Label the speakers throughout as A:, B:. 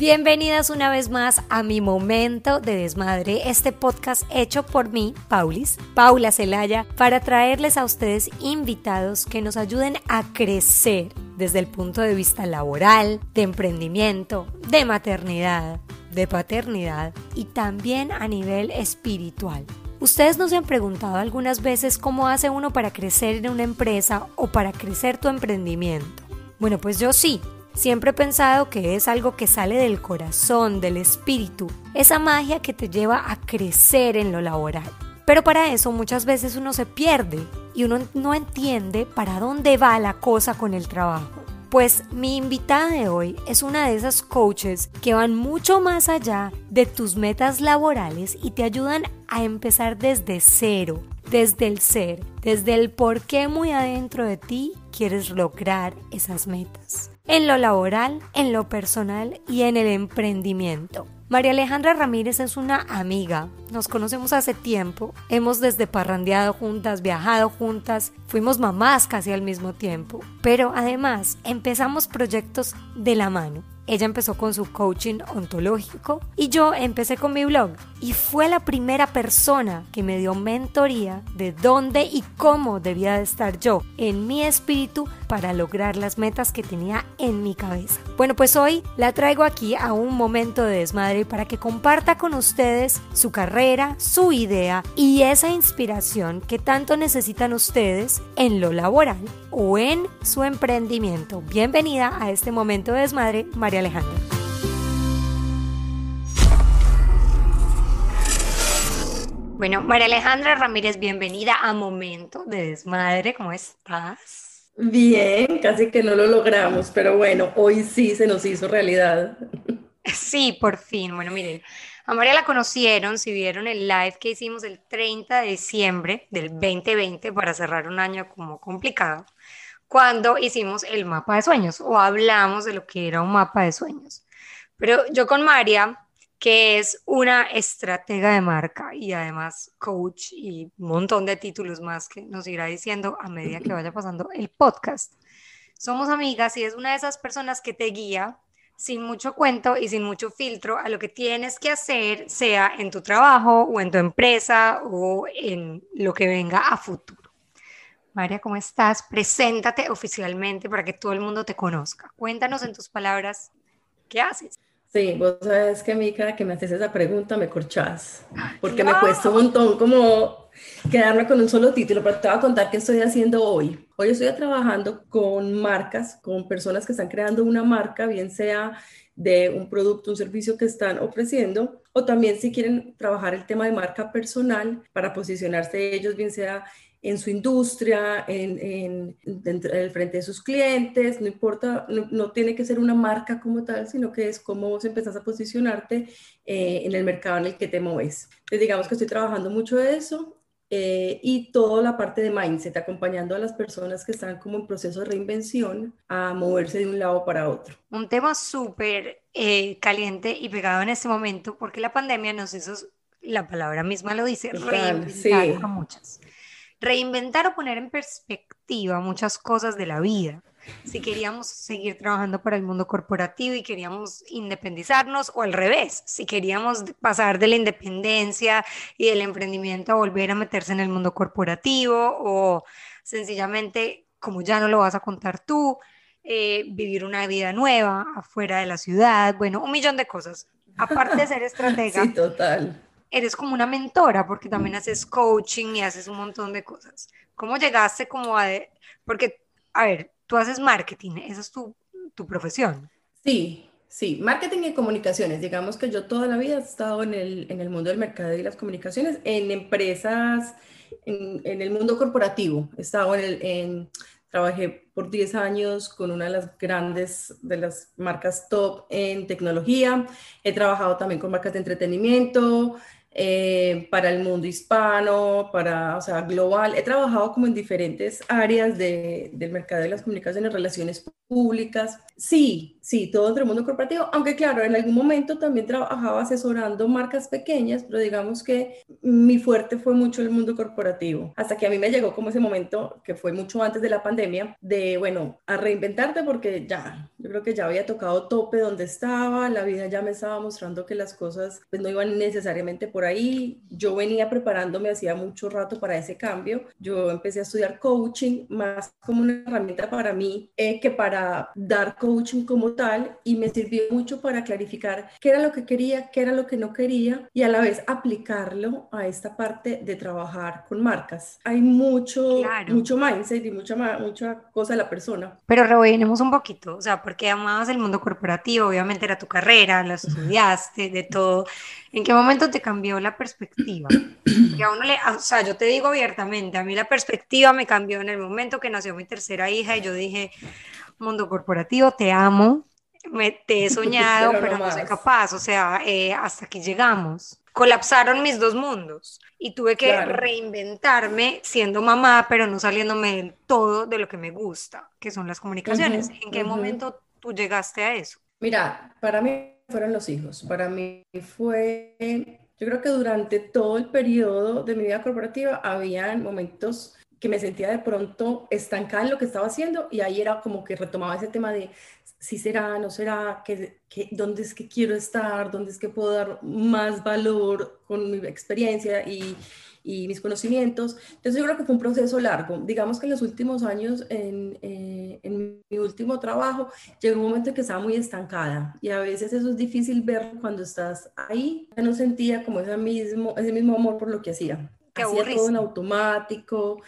A: Bienvenidas una vez más a mi momento de desmadre, este podcast hecho por mí, Paulis, Paula Celaya, para traerles a ustedes invitados que nos ayuden a crecer desde el punto de vista laboral, de emprendimiento, de maternidad, de paternidad y también a nivel espiritual. Ustedes nos han preguntado algunas veces cómo hace uno para crecer en una empresa o para crecer tu emprendimiento. Bueno, pues yo sí, Siempre he pensado que es algo que sale del corazón, del espíritu, esa magia que te lleva a crecer en lo laboral. Pero para eso muchas veces uno se pierde y uno no entiende para dónde va la cosa con el trabajo. Pues mi invitada de hoy es una de esas coaches que van mucho más allá de tus metas laborales y te ayudan a empezar desde cero, desde el ser, desde el por qué muy adentro de ti quieres lograr esas metas en lo laboral, en lo personal y en el emprendimiento. María Alejandra Ramírez es una amiga, nos conocemos hace tiempo, hemos desde parrandeado juntas, viajado juntas, fuimos mamás casi al mismo tiempo, pero además empezamos proyectos de la mano. Ella empezó con su coaching ontológico y yo empecé con mi blog. Y fue la primera persona que me dio mentoría de dónde y cómo debía de estar yo en mi espíritu para lograr las metas que tenía en mi cabeza. Bueno, pues hoy la traigo aquí a un momento de desmadre para que comparta con ustedes su carrera, su idea y esa inspiración que tanto necesitan ustedes en lo laboral o en su emprendimiento. Bienvenida a este momento de desmadre, María Alejandra. Bueno, María Alejandra Ramírez, bienvenida a Momento de Desmadre. ¿Cómo estás?
B: Bien, casi que no lo logramos, pero bueno, hoy sí se nos hizo realidad.
A: Sí, por fin. Bueno, miren, a María la conocieron, si vieron el live que hicimos el 30 de diciembre del 2020 para cerrar un año como complicado, cuando hicimos el mapa de sueños o hablamos de lo que era un mapa de sueños. Pero yo con María que es una estratega de marca y además coach y un montón de títulos más que nos irá diciendo a medida que vaya pasando el podcast. Somos amigas y es una de esas personas que te guía sin mucho cuento y sin mucho filtro a lo que tienes que hacer, sea en tu trabajo o en tu empresa o en lo que venga a futuro. María, ¿cómo estás? Preséntate oficialmente para que todo el mundo te conozca. Cuéntanos en tus palabras qué haces.
B: Sí, vos sabes que a mí cada que me haces esa pregunta me corchás, porque me cuesta un montón como quedarme con un solo título, pero te voy a contar qué estoy haciendo hoy. Hoy estoy trabajando con marcas, con personas que están creando una marca, bien sea de un producto, un servicio que están ofreciendo, o también si quieren trabajar el tema de marca personal para posicionarse ellos, bien sea en su industria, en, el frente de sus clientes, no importa, no, tiene que ser una marca como tal, sino que es cómo vos empezás a posicionarte eh, en el mercado en el que te mueves. Entonces, digamos que estoy trabajando mucho de eso eh, y toda la parte de mindset, acompañando a las personas que están como en proceso de reinvención a moverse de un lado para otro.
A: Un tema súper eh, caliente y pegado en este momento, porque la pandemia nos hizo, la palabra misma lo dice, reinventar a muchas reinventar o poner en perspectiva muchas cosas de la vida. Si queríamos seguir trabajando para el mundo corporativo y queríamos independizarnos o al revés, si queríamos pasar de la independencia y del emprendimiento a volver a meterse en el mundo corporativo o sencillamente, como ya no lo vas a contar tú, eh, vivir una vida nueva afuera de la ciudad, bueno, un millón de cosas. Aparte de ser estratega.
B: Sí, total
A: eres como una mentora porque también haces coaching y haces un montón de cosas. ¿Cómo llegaste como a... Porque, a ver, tú haces marketing, esa es tu, tu profesión.
B: Sí, sí, marketing y comunicaciones. Digamos que yo toda la vida he estado en el, en el mundo del mercado y las comunicaciones, en empresas, en, en el mundo corporativo. He estado en, el, en Trabajé por 10 años con una de las grandes de las marcas top en tecnología. He trabajado también con marcas de entretenimiento, eh, para el mundo hispano, para, o sea, global. He trabajado como en diferentes áreas de, del mercado de las comunicaciones, relaciones públicas. Sí, sí, todo entre el mundo corporativo, aunque claro, en algún momento también trabajaba asesorando marcas pequeñas, pero digamos que mi fuerte fue mucho el mundo corporativo, hasta que a mí me llegó como ese momento, que fue mucho antes de la pandemia, de, bueno, a reinventarte porque ya, yo creo que ya había tocado tope donde estaba, la vida ya me estaba mostrando que las cosas pues no iban necesariamente por ahí, yo venía preparándome hacía mucho rato para ese cambio, yo empecé a estudiar coaching más como una herramienta para mí eh, que para dar coaching como tal y me sirvió mucho para clarificar qué era lo que quería, qué era lo que no quería y a la vez aplicarlo a esta parte de trabajar con marcas. Hay mucho, mucho mindset y mucha, mucha cosa de la persona.
A: Pero rebobinemos un poquito, o sea, porque amabas el mundo corporativo, obviamente era tu carrera, la estudiaste, de todo. ¿En qué momento te cambió la perspectiva? Que a uno le, o sea, yo te digo abiertamente, a mí la perspectiva me cambió en el momento que nació mi tercera hija y yo dije, mundo corporativo, te amo, me, te he soñado, pero, no, soy capaz, o sea, eh, hasta aquí llegamos. Colapsaron mis dos mundos y tuve que reinventarme siendo mamá, pero no saliéndome del todo de lo que me gusta, que son las comunicaciones. ¿En qué momento tú llegaste a eso?
B: Mira, para mí fueron los hijos. Para mí fue, yo creo que durante todo el periodo de mi vida corporativa había momentos que me sentía de pronto estancada en lo que estaba haciendo y ahí era como que retomaba ese tema de si será, no será, que, dónde es que quiero estar, dónde es que puedo dar más valor con mi experiencia y, y mis conocimientos. Entonces yo creo que fue un proceso largo. Digamos que en los últimos años, en, eh, en mi último trabajo, llegó un momento en que estaba muy estancada y a veces eso es difícil ver cuando estás ahí. Ya no sentía como ese mismo, ese mismo amor por lo que hacía hacía todo en automático.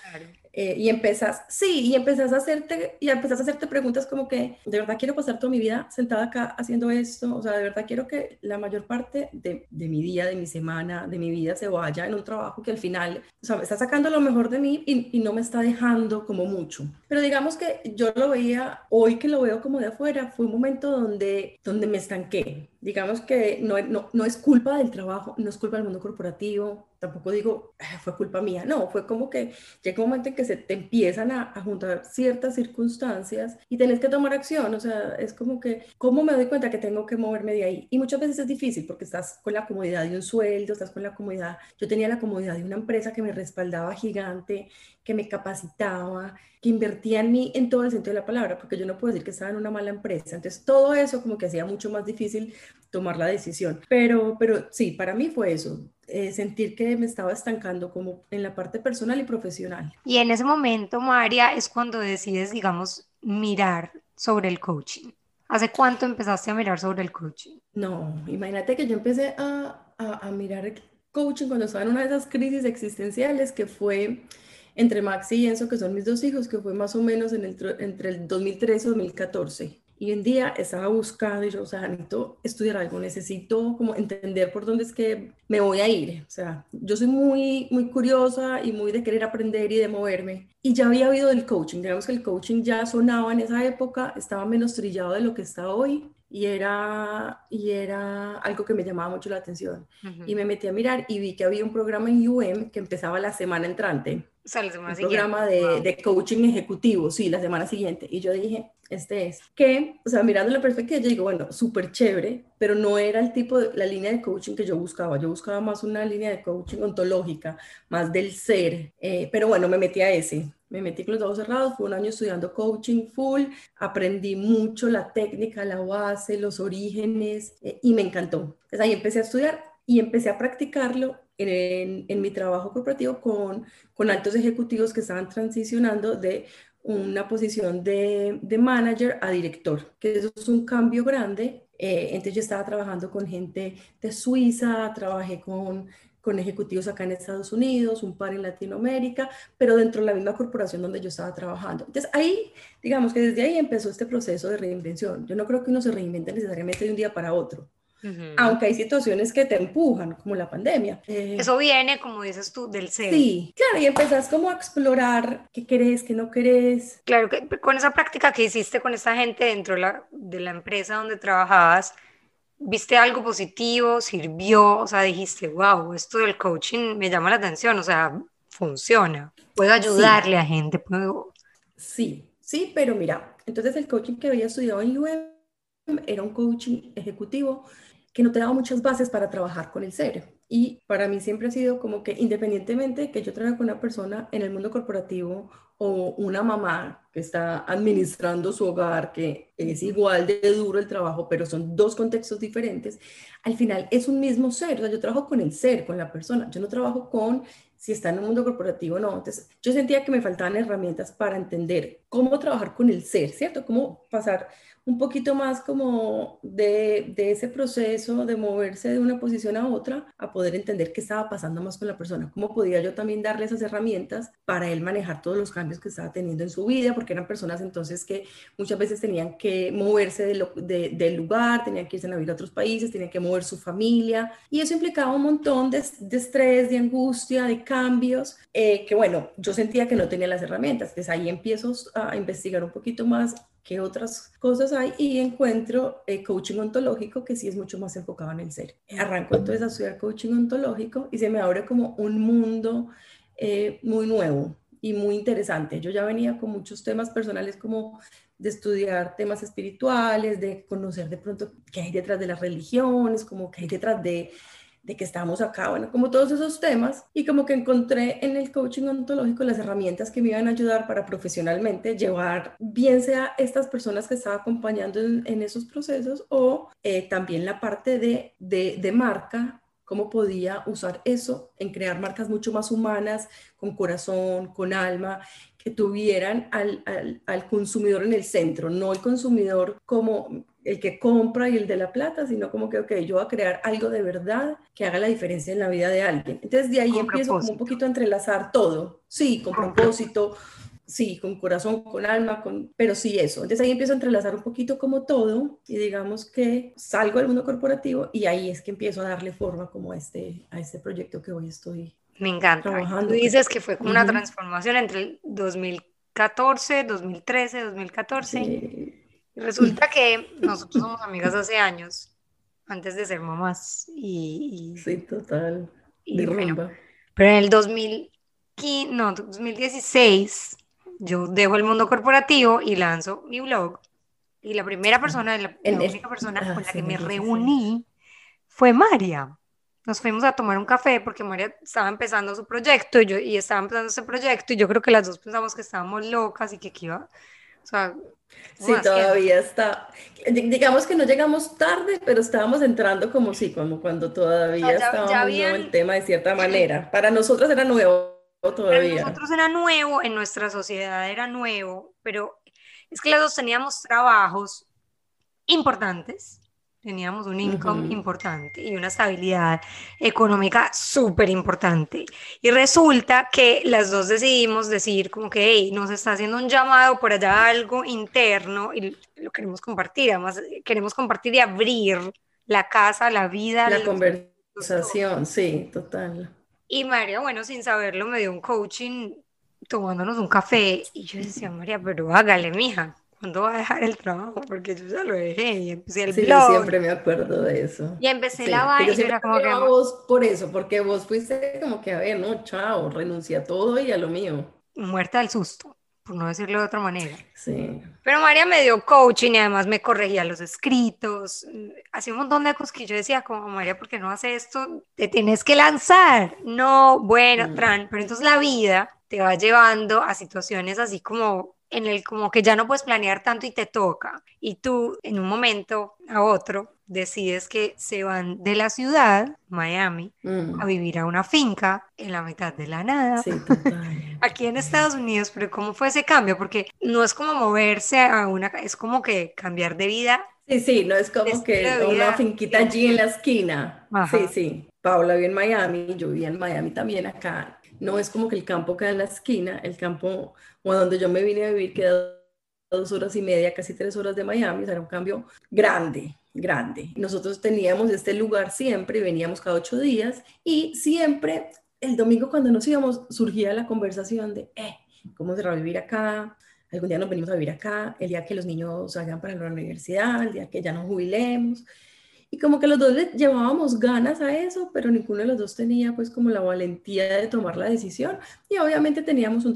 B: Eh, y empezas, sí, y empezás a hacerte, y empezás a hacerte preguntas como que, de verdad quiero pasar toda mi vida sentada acá haciendo esto, o sea, de verdad quiero que la mayor parte de, de mi día, de mi semana, de mi vida se vaya en un trabajo que al final, o sea, me está sacando lo mejor de mí y, y no me está dejando como mucho. Pero digamos que yo lo veía, hoy que lo veo como de afuera, fue un momento donde, donde me estanqué. Digamos que no, no, no es culpa del trabajo, no es culpa del mundo corporativo, tampoco digo, ah, fue culpa mía, no, fue como que llega un momento en que se te empiezan a, juntar ciertas circunstancias y tenés que tomar acción, o sea, es como que, ¿cómo me doy cuenta que tengo que moverme de ahí? Y muchas veces es difícil porque estás con la comodidad de un sueldo, estás con la comodidad, yo tenía la comodidad de una empresa que me respaldaba gigante, que me capacitaba, que invertía en mí en todo el sentido de la palabra, porque yo no puedo decir que estaba en una mala empresa. Entonces, todo eso como que hacía mucho más difícil tomar la decisión. Pero, pero sí, para mí fue eso, eh, sentir que me estaba estancando como en la parte personal y profesional.
A: Y en ese momento, María, es cuando decides, digamos, mirar sobre el coaching. ¿Hace cuánto empezaste a mirar sobre el coaching?
B: No, imagínate que yo empecé a, a, a mirar el coaching cuando estaba en una de esas crisis existenciales que fue entre Maxi y Enzo, que son mis dos hijos, que fue más o menos en el, entre el 2013 y 2014. Y un día estaba buscando y yo, o sea, necesito estudiar algo, necesito como entender por dónde es que me voy a ir. O sea, yo soy muy, muy curiosa y muy de querer aprender y de moverme. Y ya había oído del coaching, digamos que el coaching ya sonaba en esa época, estaba menos trillado de lo que está hoy y era, y era algo que me llamaba mucho la atención. Y me metí a mirar y vi que había un programa en UM que empezaba la semana entrante.
A: O sea, la semana
B: un programa de, de, coaching ejecutivo, sí, la semana siguiente. Y yo dije, este es. Que, o sea, mirando la perspectiva, yo digo, bueno, súper chévere, pero no era el tipo de, la línea de coaching que yo buscaba. Yo buscaba más una línea de coaching ontológica, más del ser. Eh, pero bueno, me metí a ese me metí con los ojos cerrados, fue un año estudiando coaching full, aprendí mucho la técnica, la base, los orígenes eh, y me encantó. Entonces ahí empecé a estudiar y empecé a practicarlo en, en mi trabajo corporativo con, con altos ejecutivos que estaban transicionando de una posición de, de, manager a director, que eso es un cambio grande. Eh, entonces yo estaba trabajando con gente de Suiza, trabajé con con ejecutivos acá en Estados Unidos, un par en Latinoamérica, pero dentro de la misma corporación donde yo estaba trabajando. Entonces ahí, digamos que desde ahí empezó este proceso de reinvención. Yo no creo que uno se reinvente necesariamente de un día para otro. Aunque hay situaciones que te empujan, como la pandemia.
A: Eh, Eso viene, como dices tú, del ser.
B: Sí, claro, y empezás como a explorar qué querés, qué no querés.
A: Claro, que con esa práctica que hiciste con esta gente dentro la, de la empresa donde trabajabas, viste algo positivo, sirvió, o sea, dijiste, wow, esto del coaching me llama la atención, o sea, funciona, puedo ayudarle a gente, puedo...
B: Sí, sí, pero mira, entonces el coaching que había estudiado en UM era un coaching ejecutivo que no te daba muchas bases para trabajar con el ser. Y para mí siempre ha sido como que independientemente que yo trabaje con una persona en el mundo corporativo o una mamá que está administrando su hogar, que es igual de duro el trabajo, pero son dos contextos diferentes, al final es un mismo ser. O sea, yo trabajo con el ser, con la persona. Yo no trabajo con si está en un mundo corporativo o no. Entonces, yo sentía que me faltaban herramientas para entender cómo trabajar con el ser, ¿cierto? Cómo pasar un poquito más como de, de, ese proceso de moverse de una posición a otra, a poder entender qué estaba pasando más con la persona, cómo podía yo también darle esas herramientas para él manejar todos los cambios que estaba teniendo en su vida, porque eran personas entonces que muchas veces tenían que moverse de del lugar, tenían que irse a vivir a otros países, tenían que mover su familia, y eso implicaba un montón de, de estrés, de angustia, de cambios, eh, que bueno, yo sentía que no tenía las herramientas, entonces ahí empiezo a investigar un poquito más qué otras cosas hay y encuentro eh, coaching ontológico que sí es mucho más enfocado en el ser. Arranco entonces a estudiar coaching ontológico y se me abre como un mundo eh, muy nuevo y muy interesante. Yo ya venía con muchos temas personales como de estudiar temas espirituales, de conocer de pronto qué hay detrás de las religiones, como qué hay detrás de de que estamos acá, bueno, como todos esos temas, y como que encontré en el coaching ontológico las herramientas que me iban a ayudar para profesionalmente llevar, bien sea estas personas que estaba acompañando en, esos procesos o eh, también la parte de, de, de marca, cómo podía usar eso en crear marcas mucho más humanas, con corazón, con alma, que tuvieran al, al, al, consumidor en el centro, no el consumidor como el que compra y el de la plata, sino como que, ok, yo voy a crear algo de verdad que haga la diferencia en la vida de alguien. Entonces de ahí empiezo como un poquito a entrelazar todo, sí, con propósito, sí, con corazón, con alma, con, pero sí eso. Entonces ahí empiezo a entrelazar un poquito como todo y digamos que salgo del mundo corporativo y ahí es que empiezo a darle forma como a este, a este proyecto que hoy estoy
A: Me encanta. Trabajando. Tú dices que fue como una transformación entre el 2014, 2013, 2014. Sí Resulta que nosotros somos amigas hace años, antes de ser mamás. Y,
B: sí, total. Y,
A: bueno, pero en el 2015, no, 2016, yo dejo el mundo corporativo y lanzo mi blog. Y la primera persona, la, única persona ah, con la que me reuní fue María. Nos fuimos a tomar un café porque María estaba empezando su proyecto y yo y estaba empezando ese proyecto y yo creo que las dos pensamos que estábamos locas y que aquí iba, o sea,
B: Sí, todavía está. Digamos que no llegamos tarde, pero estábamos entrando como sí, como cuando todavía muy nuevo el tema de cierta manera. Para nosotros era nuevo todavía.
A: Para nosotros era nuevo, en nuestra sociedad era nuevo, pero es que las dos teníamos trabajos importantes teníamos un income importante y una estabilidad económica súper importante. Y resulta que las dos decidimos decir como que hey, nos está haciendo un llamado por allá algo interno y lo queremos compartir, además queremos compartir y abrir la casa, la vida.
B: La conversación, sí, total.
A: Y María, bueno, sin saberlo, me dio un coaching tomándonos un café y yo decía, María, pero hágale, mija, ¿cuándo va a dejar el trabajo? Porque yo ya lo dejé y empecé el
B: sí, Yo siempre me acuerdo de eso.
A: Y empecé la vaina y era como que...
B: vos por eso, porque vos fuiste como que, a ver, no, chao, renuncia a todo y a lo mío.
A: Muerta del susto, por no decirlo de otra manera.
B: Sí.
A: Pero María me dio coaching y además me corregía los escritos. Hacía un montón de cosas que yo decía, como María, ¿por qué no hace esto? Te tienes que lanzar. No, bueno, mm. Tran, pero entonces la vida te va llevando a situaciones así como en el como que ya no puedes planear tanto y te toca. Y tú en un momento a otro decides que se van de la ciudad, Miami, mm. a vivir a una finca en la mitad de la nada. Aquí en Estados Unidos, pero ¿cómo fue ese cambio? Porque no es como moverse a una, es como que cambiar de vida.
B: Sí, sí, no es como que una finquita allí en la esquina. Sí, sí. Paula vive en Miami, yo vivía en Miami también acá no es como que el campo queda en la esquina, el campo o donde yo me vine a vivir queda dos horas y media, casi tres horas de Miami, era un cambio grande, grande. Nosotros teníamos este lugar siempre, veníamos cada ocho días y siempre el domingo cuando nos íbamos surgía la conversación de, eh, ¿cómo se va a vivir acá? Algún día nos venimos a vivir acá, el día que los niños salgan para la universidad, el día que ya nos jubilemos. Y como que los dos le llevábamos ganas a eso, pero ninguno de los dos tenía pues como la valentía de tomar la decisión. Y obviamente teníamos un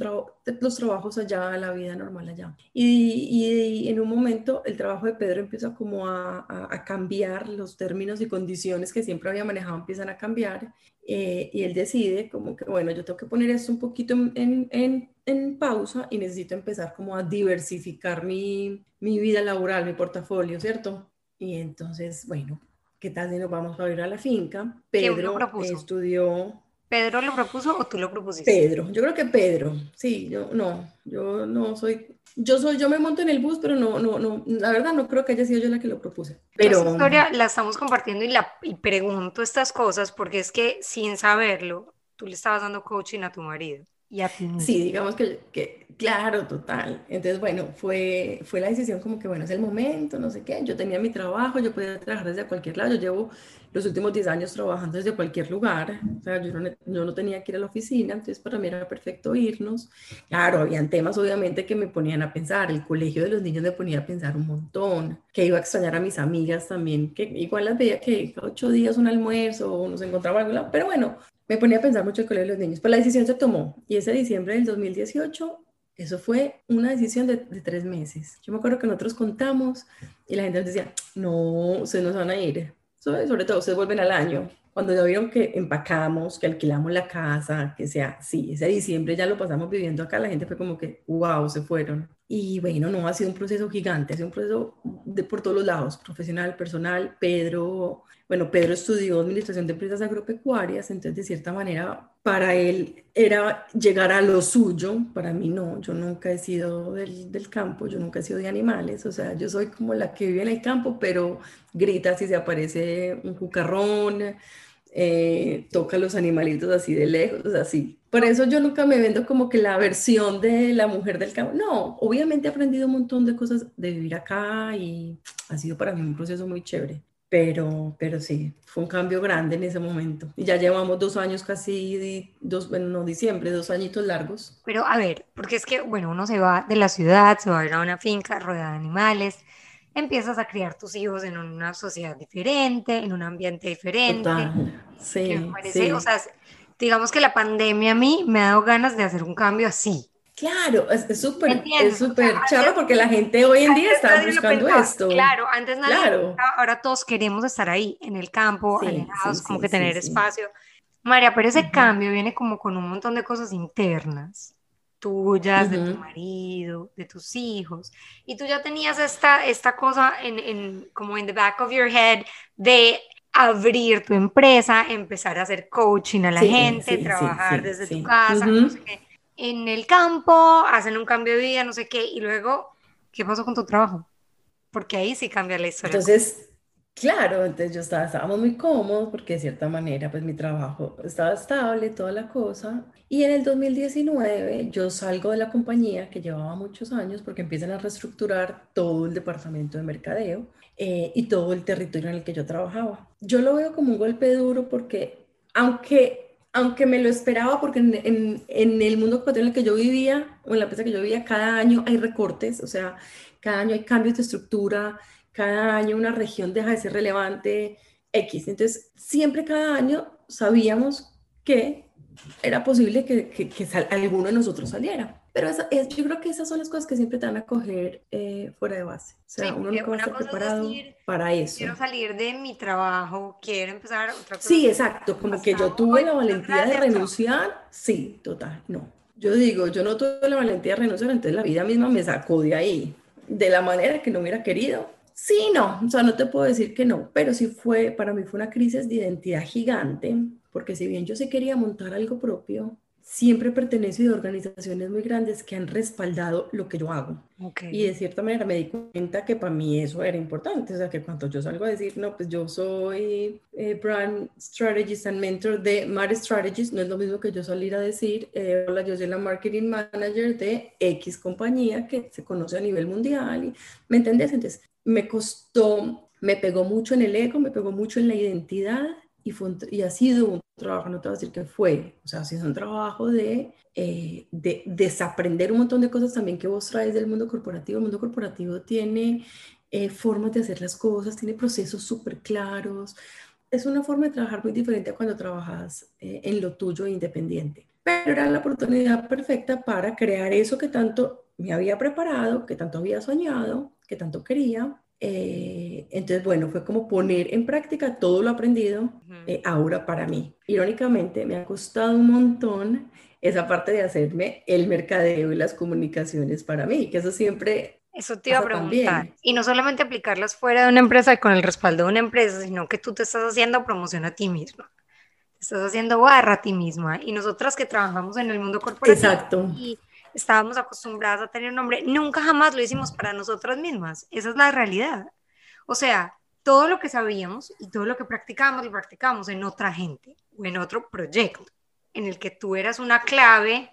B: los trabajos allá, la vida normal allá. Y, y, en un momento el trabajo de Pedro empieza como a, a, cambiar, los términos y condiciones que siempre había manejado empiezan a cambiar. Eh, y él decide como que, bueno, yo tengo que poner esto un poquito en, en, en pausa y necesito empezar como a diversificar mi, mi vida laboral, mi portafolio, ¿cierto? Y entonces, bueno, ¿qué tal si nos vamos a ir a la finca? Pedro estudió...
A: ¿Pedro lo propuso o tú lo propusiste?
B: Pedro, yo creo que Pedro, sí, yo no, yo no soy, yo soy, yo me monto en el bus, pero no, no, no, la verdad no creo que haya sido yo la que lo propuse. Pero
A: Esta historia la estamos compartiendo y, la, y pregunto estas cosas porque es que sin saberlo, tú le estabas dando coaching a tu marido. Y a ti
B: Sí, digamos que, que, claro, total. Entonces, bueno, fue, fue la decisión como que, bueno, es el momento, no sé qué. Yo tenía mi trabajo, yo podía trabajar desde cualquier lado. Yo llevo los últimos 10 años trabajando desde cualquier lugar. O sea, yo no, yo no tenía que ir a la oficina, entonces para mí era perfecto irnos. Claro, habían temas obviamente que me ponían a pensar. El colegio de los niños me ponía a pensar un montón. Que iba a extrañar a mis amigas también, que igual las veía que ocho días un almuerzo o nos encontraba algo, pero bueno, me ponía a pensar mucho el colegio de los niños. Pues la decisión se tomó y ese diciembre del 2018, eso fue una decisión de, tres meses. Yo me acuerdo que nosotros contamos y la gente nos decía, no, ustedes no se van a ir. Sobre, sobre todo, ustedes vuelven al año. Cuando ya vieron que empacamos, que alquilamos la casa, que sea, sí, ese diciembre ya lo pasamos viviendo acá, la gente fue como que, wow, se fueron. Y bueno, no, ha sido un proceso gigante, ha sido un proceso de por todos los lados, profesional, personal. Pedro bueno, Pedro estudió administración de empresas agropecuarias, entonces de cierta manera para él era llegar a lo suyo, para mí no, yo nunca he sido del, del, campo, yo nunca he sido de animales, o sea, yo soy como la que vive en el campo, pero grita si se aparece un cucarrón, eh, toca los animalitos así de lejos, así. Por eso yo nunca me vendo como que la versión de la mujer del campo. No, obviamente he aprendido un montón de cosas de vivir acá y ha sido para mí un proceso muy chévere. Pero, pero sí, fue un cambio grande en ese momento. Y ya llevamos dos años casi, dos, bueno, no diciembre, dos añitos largos.
A: Pero a ver, porque es que, bueno, uno se va de la ciudad, se va a ir a una finca rodeada de animales, empiezas a criar tus hijos en una sociedad diferente, en un ambiente diferente.
B: Total. Sí, sí.
A: O sea, digamos que la pandemia a mí me ha dado ganas de hacer un cambio así.
B: Claro, es súper es súper charro porque la gente hoy en día está buscando esto.
A: Claro, antes nadie claro. ahora todos queremos estar ahí, en el campo, alejados, como que tener espacio. María, pero ese cambio viene como con un montón de cosas internas, tuyas, de tu marido, de tus hijos, y tú ya tenías esta, esta cosa en, en, como en the back of your head de abrir tu empresa, empezar a hacer coaching a la gente, trabajar desde tu casa, no sé qué en el campo, hacen un cambio de vida, no sé qué, y luego, ¿qué pasó con tu trabajo? Porque ahí sí cambia la historia.
B: Entonces, claro, entonces yo estaba, estábamos muy cómodos porque de cierta manera, pues mi trabajo estaba estable, toda la cosa. Y en el 2019 yo salgo de la compañía que llevaba muchos años porque empiezan a reestructurar todo el departamento de mercadeo eh, y todo el territorio en el que yo trabajaba. Yo lo veo como un golpe duro porque aunque aunque me lo esperaba porque en, el mundo en el que yo vivía, o en la empresa que yo vivía, cada año hay recortes, o sea, cada año hay cambios de estructura, cada año una región deja de ser relevante X. Entonces, siempre cada año sabíamos que era posible que, que alguno de nosotros saliera. Pero es, yo creo que esas son las cosas que siempre te van a coger eh, fuera de base. O sea, uno no puede estar preparado para eso.
A: Quiero salir de mi trabajo, quiero empezar otra cosa.
B: Sí, exacto. Como que yo tuve la valentía de renunciar. Sí, total, no. Yo digo, yo no tuve la valentía de renunciar, entonces la vida misma me sacó de ahí. De la manera que no hubiera querido. Sí, no. O sea, no te puedo decir que no. Pero sí fue, para mí fue una crisis de identidad gigante. Porque si bien yo sí quería montar algo propio, siempre pertenece a organizaciones muy grandes que han respaldado lo que yo hago. Y de cierta manera me di cuenta que para mí eso era importante. O sea, que cuando yo salgo a decir, no, pues yo soy eh, Brand Strategist and Mentor de Mar Strategies, no es lo mismo que yo salir a decir, eh, hola, yo soy la Marketing Manager de X compañía que se conoce a nivel mundial. Y, ¿Me entendés? Entonces, me costó, me pegó mucho en el ego, me pegó mucho en la identidad y, fue y ha sido un trabajo, no te voy a decir que fue, o sea, ha sido un trabajo de, eh, de desaprender un montón de cosas también que vos traes del mundo corporativo. El mundo corporativo tiene eh, formas de hacer las cosas, tiene procesos súper claros. Es una forma de trabajar muy diferente a cuando trabajas eh, en lo tuyo independiente. Pero era la oportunidad perfecta para crear eso que tanto me había preparado, que tanto había soñado, que tanto quería. Eh, entonces, bueno, fue como poner en práctica todo lo aprendido ahora para mí. Irónicamente, me ha costado un montón esa parte de hacerme el mercadeo y las comunicaciones para mí, que eso siempre...
A: Eso te iba a preguntar. Y no solamente aplicarlas fuera de una empresa y con el respaldo de una empresa, sino que tú te estás haciendo promoción a ti misma. Te estás haciendo barra a ti misma. Y nosotras que trabajamos en el mundo corporativo
B: Exacto.
A: y estábamos acostumbradas a tener un nombre, nunca jamás lo hicimos para nosotras mismas. Esa es la realidad. O sea, todo lo que sabíamos y todo lo que practicábamos lo practicábamos en otra gente o en otro proyecto en el que tú eras una clave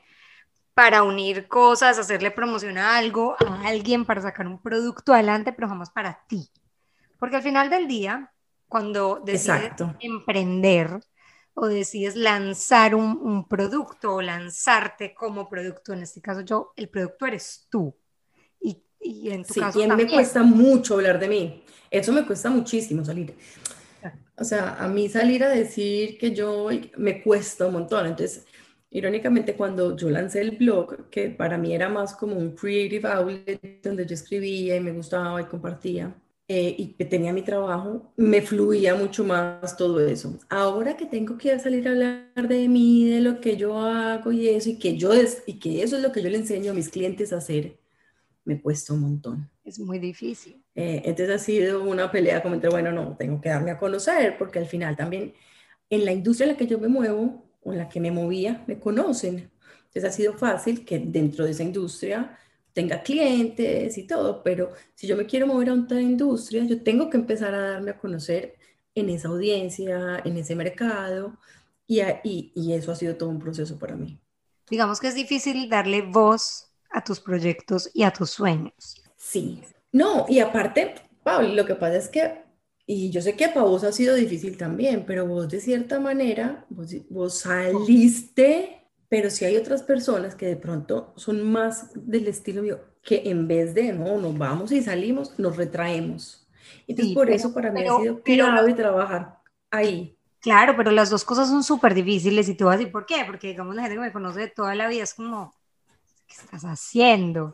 A: para unir cosas, hacerle promoción a algo, a alguien, para sacar un producto adelante, pero jamás para ti. Porque al final del día, cuando decides emprender o decides lanzar un, producto o lanzarte como producto, en este caso yo, el producto eres tú. Y, y en tu
B: sí,
A: caso
B: y me cuesta mucho hablar de mí. Eso me cuesta muchísimo salir. O sea, a mí salir a decir que yo me cuesta un montón. Entonces, irónicamente, cuando yo lancé el blog, que para mí era más como un creative outlet donde yo escribía y me gustaba y compartía, eh, y que tenía mi trabajo, me fluía mucho más todo eso. Ahora que tengo que salir a hablar de mí, de lo que yo hago y eso, y que, yo es, y que eso es lo que yo le enseño a mis clientes a hacer, me cuesta un montón.
A: Es muy difícil.
B: Eh, entonces ha sido una pelea como entre, bueno, no, tengo que darme a conocer, porque al final también en la industria en la que yo me muevo, o en la que me movía, me conocen. Entonces ha sido fácil que dentro de esa industria tenga clientes y todo, pero si yo me quiero mover a otra industria, yo tengo que empezar a darme a conocer en esa audiencia, en ese mercado, y, y, y eso ha sido todo un proceso para mí.
A: Digamos que es difícil darle voz a tus proyectos y a tus sueños.
B: Sí, no, y aparte, Pablo, lo que pasa es que, y yo sé que para vos ha sido difícil también, pero vos de cierta manera, vos, saliste, pero si hay otras personas que de pronto son más del estilo mío, que en vez de, no, nos vamos y salimos, nos retraemos. Entonces, por eso para mí ha sido clave trabajar ahí.
A: Claro, pero las dos cosas son súper difíciles y te voy a decir por qué, porque digamos la gente que me conoce de toda la vida es como, ¿qué estás haciendo?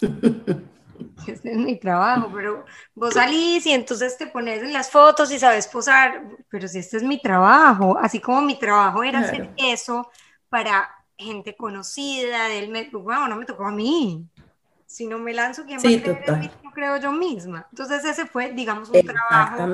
A: Este es mi trabajo, pero vos salís y entonces te pones en las fotos y sabes posar, pero si este es mi trabajo, así como mi trabajo era hacer eso para gente conocida del medio, bueno, no me tocó a mí. Si no me lanzo, ¿quién sí, va a creer Yo creo yo misma. Entonces ese fue, digamos, un trabajo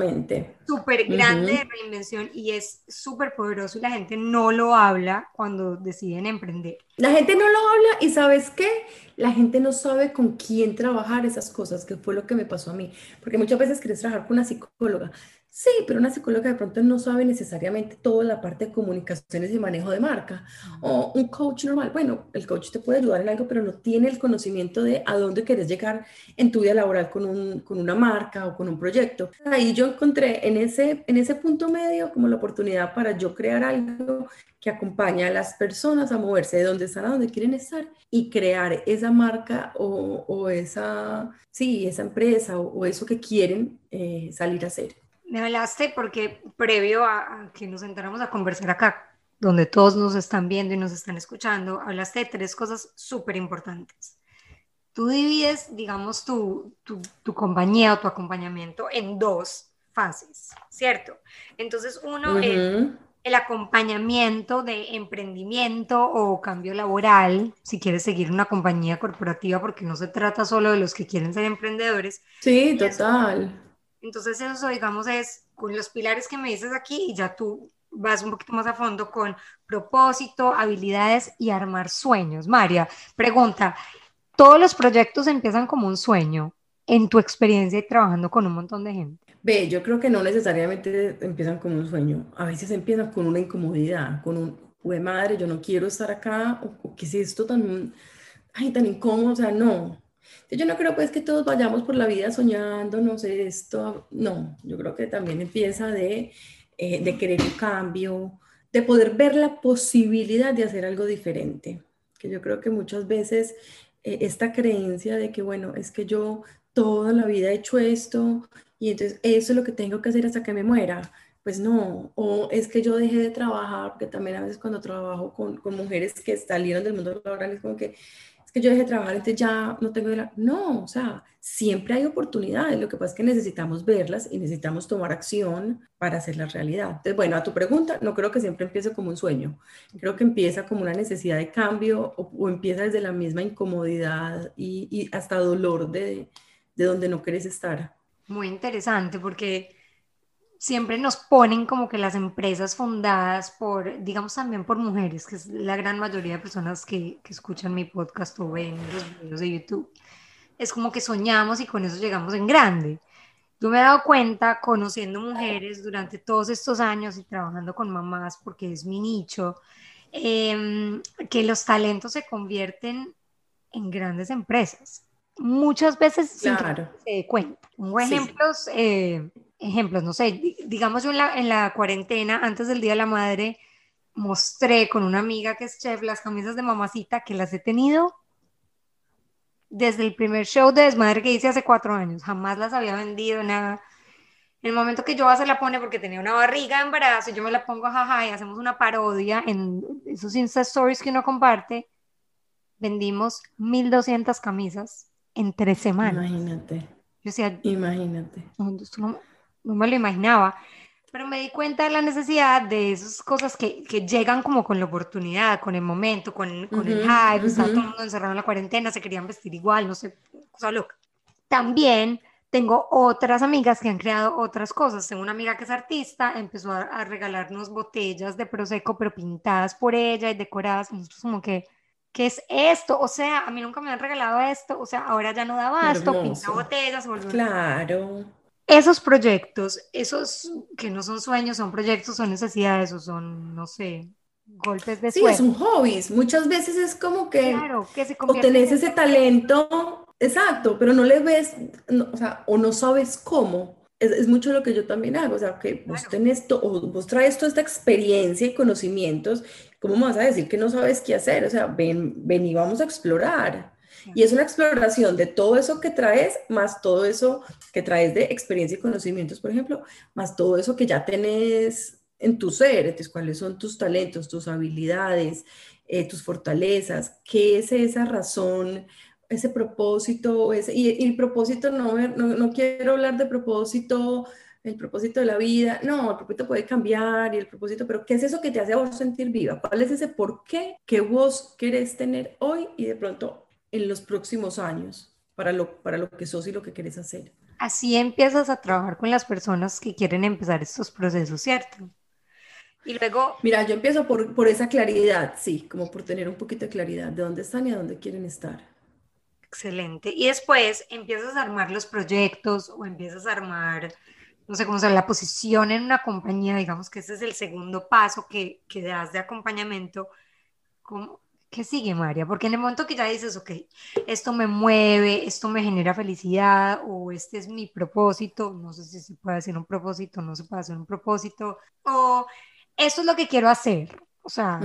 A: súper grande de reinvención y es súper poderoso y la gente no lo habla cuando deciden emprender.
B: La gente no lo habla y ¿sabes qué? La gente no sabe con quién trabajar esas cosas, que fue lo que me pasó a mí. Porque muchas veces quieres trabajar con una psicóloga. Sí, pero una psicóloga de pronto no sabe necesariamente toda la parte de comunicaciones y manejo de marca. O un coach normal, bueno, el coach te puede ayudar en algo, pero no tiene el conocimiento de a dónde quieres llegar en tu vida laboral con, un, con una marca o con un proyecto. Ahí yo encontré en ese, en ese punto medio como la oportunidad para yo crear algo que acompaña a las personas a moverse de donde están a donde quieren estar y crear esa marca o, o esa, sí, esa empresa o, eso que quieren eh, salir a hacer.
A: Me hablaste porque previo a, que nos entramos a conversar acá, donde todos nos están viendo y nos están escuchando, hablaste de tres cosas súper importantes. Tú divides, digamos, tu, tu, tu, compañía o tu acompañamiento en dos fases, ¿cierto? Entonces, uno es el acompañamiento de emprendimiento o cambio laboral, si quieres seguir una compañía corporativa, porque no se trata solo de los que quieren ser emprendedores.
B: Sí, total.
A: Entonces eso, digamos, es con los pilares que me dices aquí y ya tú vas un poquito más a fondo con propósito, habilidades y armar sueños. María, pregunta, ¿todos los proyectos empiezan como un sueño en tu experiencia y trabajando con un montón de gente?
B: Ve, yo creo que no necesariamente empiezan como un sueño, a veces empiezan con una incomodidad, con un, güey madre, yo no quiero estar acá, o, qué es esto tan, ay, tan incómodo, o sea, no, yo no creo pues que todos vayamos por la vida soñando, no sé, esto, no, yo creo que también empieza de, eh, de querer un cambio, de poder ver la posibilidad de hacer algo diferente, que yo creo que muchas veces eh, esta creencia de que, bueno, es que yo toda la vida he hecho esto y entonces eso es lo que tengo que hacer hasta que me muera. Pues no, o es que yo dejé de trabajar, porque también a veces cuando trabajo con, con mujeres que salieron del mundo laboral es como que es que yo dejé de trabajar, entonces ya no tengo la... No, o sea, siempre hay oportunidades, lo que pasa es que necesitamos verlas y necesitamos tomar acción para hacer la realidad. Entonces, bueno, a tu pregunta, no creo que siempre empiece como un sueño, creo que empieza como una necesidad de cambio o, empieza desde la misma incomodidad y, y hasta dolor de, de donde no quieres estar.
A: Muy interesante porque siempre nos ponen como que las empresas fundadas por, digamos también por mujeres, que es la gran mayoría de personas que, que escuchan mi podcast o ven los videos de YouTube, es como que soñamos y con eso llegamos en grande. Yo me he dado cuenta, conociendo mujeres durante todos estos años y trabajando con mamás, porque es mi nicho, em, que los talentos se convierten en grandes empresas. Muchas veces
B: claro.
A: se dé cuenta. Pongo ejemplos. Eh, ejemplos, no sé, digamos yo en la, en la cuarentena, antes del Día de la Madre, mostré con una amiga que es chef las camisas de mamacita que las he tenido desde el primer show de desmadre que hice hace cuatro años. Jamás las había vendido, nada. En el momento que yo se la pone porque tenía una barriga de embarazo, yo me la pongo jaja y hacemos una parodia en esos Insta Stories que uno comparte, vendimos 1200 camisas en tres semanas.
B: Imagínate.
A: Yo decía,
B: imagínate.
A: No, no me lo imaginaba. Pero me di cuenta de la necesidad de esas cosas que, que llegan como con la oportunidad, con el momento, con, con el hype, estaba todo el mundo encerrado en la cuarentena, se querían vestir igual, no sé, cosa loca. También tengo otras amigas que han creado otras cosas. Tengo una amiga que es artista, empezó a, a regalarnos botellas de Prosecco, pero pintadas por ella y decoradas. Nosotros como que, ¿qué es esto? O sea, a mí nunca me han regalado esto, o sea, ahora ya no da basto, pinta botellas.
B: Claro
A: esos proyectos, esos que no son sueños, son proyectos, son necesidades o son, no sé, golpes de suerte.
B: Sí, son hobbies. Muchas veces es como que, claro, que se o tenés ese talento, exacto, pero no le ves, o sea, o no sabes cómo. Es, mucho lo que yo también hago, o sea, que vos tenés, o vos traes toda esta experiencia y conocimientos, ¿cómo me vas a decir que no sabes qué hacer? O sea, ven, ven y vamos a explorar. Y es una exploración de todo eso que traes, más todo eso que traes de experiencia y conocimientos, por ejemplo, más todo eso que ya tenés en tu ser, entonces cuáles son tus talentos, tus habilidades, eh, tus fortalezas, qué es esa razón, ese propósito, y, el propósito, no, no, no quiero hablar de propósito el propósito de la vida. No, el propósito puede cambiar y el propósito, pero ¿qué es eso que te hace a vos sentir viva? ¿Cuál es ese por qué que vos querés tener hoy y de pronto en los próximos años para lo, para lo que sos y lo que quieres hacer.
A: Así empiezas a trabajar con las personas que quieren empezar estos procesos, ¿cierto? Y luego...
B: Mira, yo empiezo por, por esa claridad, sí, como por tener un poquito de claridad de dónde están y a dónde quieren estar.
A: Excelente. Y después empiezas a armar los proyectos o empiezas a armar, no sé cómo se la posición en una compañía, digamos que ese es el segundo paso que, que das de acompañamiento. ¿Cómo, ¿qué sigue, María? Porque en el momento que ya dices, ok, esto me mueve, esto me genera felicidad, o este es mi propósito, no sé si se puede hacer un propósito, no se puede hacer un propósito, o esto es lo que quiero hacer, o sea,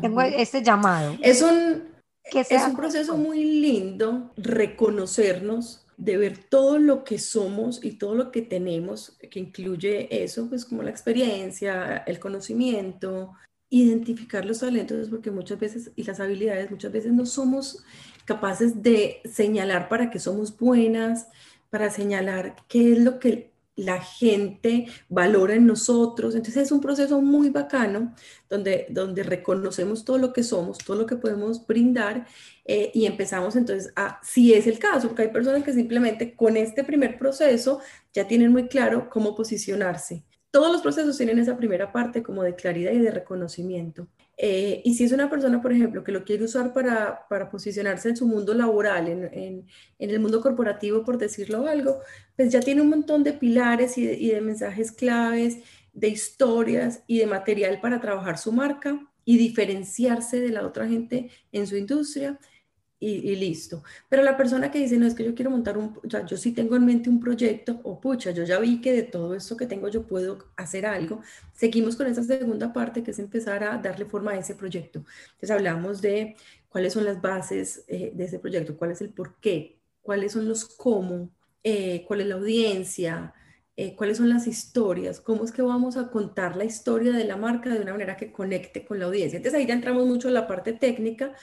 A: tengo este llamado.
B: Es un, es un proceso muy lindo reconocernos de ver todo lo que somos y todo lo que tenemos, que incluye eso, pues como la experiencia, el conocimiento, identificar los talentos porque muchas veces y las habilidades muchas veces no somos capaces de señalar para qué somos buenas, para señalar qué es lo que la gente valora en nosotros. Entonces es un proceso muy bacano donde, donde reconocemos todo lo que somos, todo lo que podemos brindar eh, y empezamos entonces si es el caso, porque hay personas que simplemente con este primer proceso ya tienen muy claro cómo posicionarse todos los procesos tienen esa primera parte como de claridad y de reconocimiento. Eh, y si es una persona, por ejemplo, que lo quiere usar para, para posicionarse en su mundo laboral, en, en, el mundo corporativo, por decirlo algo, pues ya tiene un montón de pilares y de mensajes claves, de historias y de material para trabajar su marca y diferenciarse de la otra gente en su industria y, listo. Pero la persona que dice, no, es que yo quiero montar un, o sea, yo sí tengo en mente un proyecto, o pucha, yo ya vi que de todo esto que tengo yo puedo hacer algo, seguimos con esa segunda parte que es empezar a darle forma a ese proyecto. Entonces hablamos de cuáles son las bases eh, de ese proyecto, cuál es el por qué, cuáles son los cómo, eh, cuál es la audiencia, eh, cuáles son las historias, cómo es que vamos a contar la historia de la marca de una manera que conecte con la audiencia. Entonces ahí ya entramos mucho en la parte técnica,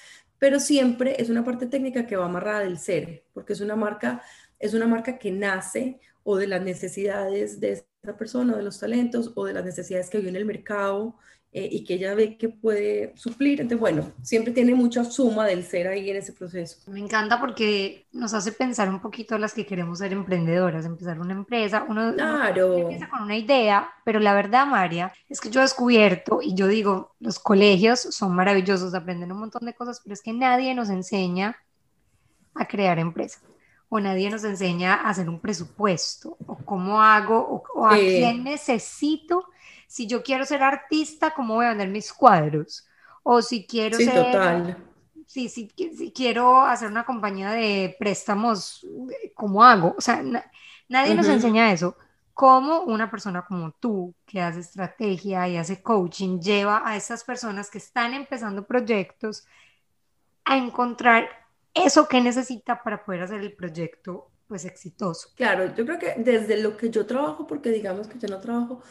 B: pero siempre es una parte técnica que va amarrada del ser, porque es una marca, es una marca que nace o de las necesidades de esa persona, de los talentos o de las necesidades que vive en el mercado eh, y que ella ve que puede suplir. Entonces, bueno, siempre tiene mucha suma del ser ahí en ese proceso.
A: Me encanta porque nos hace pensar un poquito a las que queremos ser emprendedoras, empezar una empresa. Uno,
B: claro.
A: empieza con una idea, pero la verdad, María, es que yo he descubierto y yo digo, los colegios son maravillosos, aprenden un montón de cosas, pero es que nadie nos enseña a crear empresa o nadie nos enseña a hacer un presupuesto, o cómo hago, o, a quién necesito si yo quiero ser artista, ¿cómo voy a vender mis cuadros? O si quiero
B: sí,
A: ser...
B: Total.
A: Sí, si, si, quiero hacer una compañía de préstamos, ¿cómo hago? O sea, nadie nos enseña eso. ¿Cómo una persona como tú, que hace estrategia y hace coaching, lleva a esas personas que están empezando proyectos a encontrar eso que necesita para poder hacer el proyecto pues exitoso?
B: Claro, yo creo que desde lo que yo trabajo, porque digamos que yo no trabajo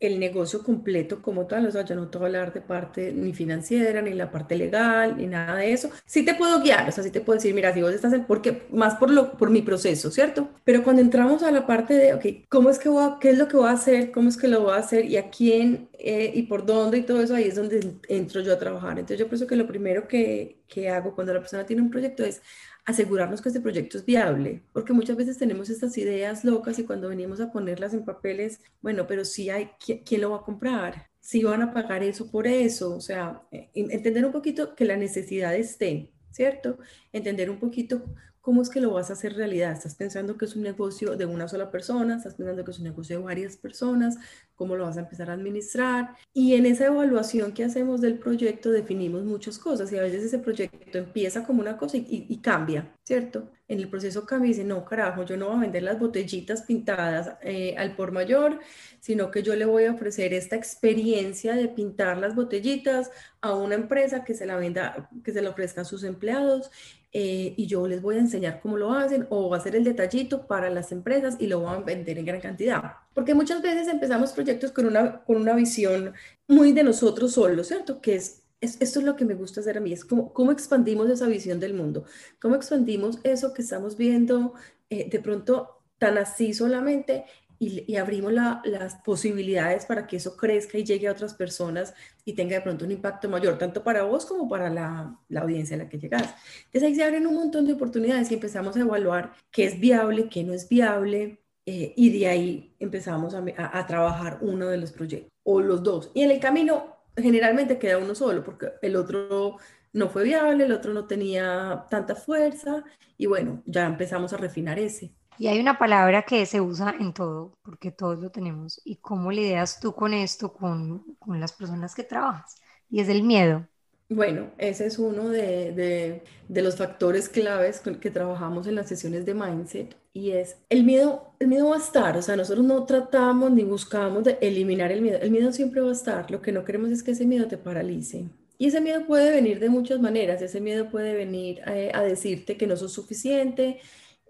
B: el negocio completo como tal, o sea, yo no te voy a hablar de parte ni financiera, ni la parte legal, ni nada de eso. Sí te puedo guiar, o sea, sí te puedo decir, mira, si vos estás en, porque más por lo, por mi proceso, ¿cierto? Pero cuando entramos a la parte de, ok, ¿cómo es que voy a, qué es lo que voy a hacer? ¿Cómo es que lo voy a hacer? ¿Y a quién? Eh, ¿Y por dónde? Y todo eso, ahí es donde entro yo a trabajar. Entonces yo pienso que lo primero que, que hago cuando la persona tiene un proyecto es asegurarnos que este proyecto es viable, porque muchas veces tenemos estas ideas locas y cuando venimos a ponerlas en papeles, bueno, pero si hay, ¿quién lo va a comprar? Si van a pagar eso por eso, o sea, eh, entender un poquito que la necesidad esté, ¿cierto? Entender un poquito ¿cómo es que lo vas a hacer realidad? ¿Estás pensando que es un negocio de una sola persona? ¿Estás pensando que es un negocio de varias personas? ¿Cómo lo vas a empezar a administrar? Y en esa evaluación que hacemos del proyecto definimos muchas cosas y a veces ese proyecto empieza como una cosa y, cambia, ¿cierto? En el proceso cambia y dice, no, carajo, yo no voy a vender las botellitas pintadas eh, al por mayor, sino que yo le voy a ofrecer esta experiencia de pintar las botellitas a una empresa que se la venda, que se la ofrezca a sus empleados eh, y yo les voy a enseñar cómo lo hacen o ser el detallito para las empresas y lo van a vender en gran cantidad. Porque muchas veces empezamos proyectos con una, con una visión muy de nosotros solos, ¿cierto? Que es, esto es lo que me gusta hacer a mí, es como, cómo expandimos esa visión del mundo, cómo expandimos eso que estamos viendo eh, de pronto tan así solamente y, abrimos las posibilidades para que eso crezca y llegue a otras personas y tenga de pronto un impacto mayor, tanto para vos como para la, la audiencia a la que llegas. Entonces ahí se abren un montón de oportunidades y empezamos a evaluar qué es viable, qué no es viable, eh, y de ahí empezamos a, trabajar uno de los proyectos o los dos. Y en el camino generalmente queda uno solo porque el otro no fue viable, el otro no tenía tanta fuerza y bueno, ya empezamos a refinar ese.
A: Y hay una palabra que se usa en todo, porque todos lo tenemos. ¿Y cómo lidias tú con esto, con, con las personas que trabajas? Y es el miedo.
B: Bueno, ese es uno de, de, de, los factores claves que trabajamos en las sesiones de mindset y es el miedo, el miedo va a estar, o sea, nosotros no tratamos ni buscamos de eliminar el miedo, el miedo siempre va a estar, lo que no queremos es que ese miedo te paralice. Y ese miedo puede venir de muchas maneras, ese miedo puede venir a, a decirte que no sos suficiente,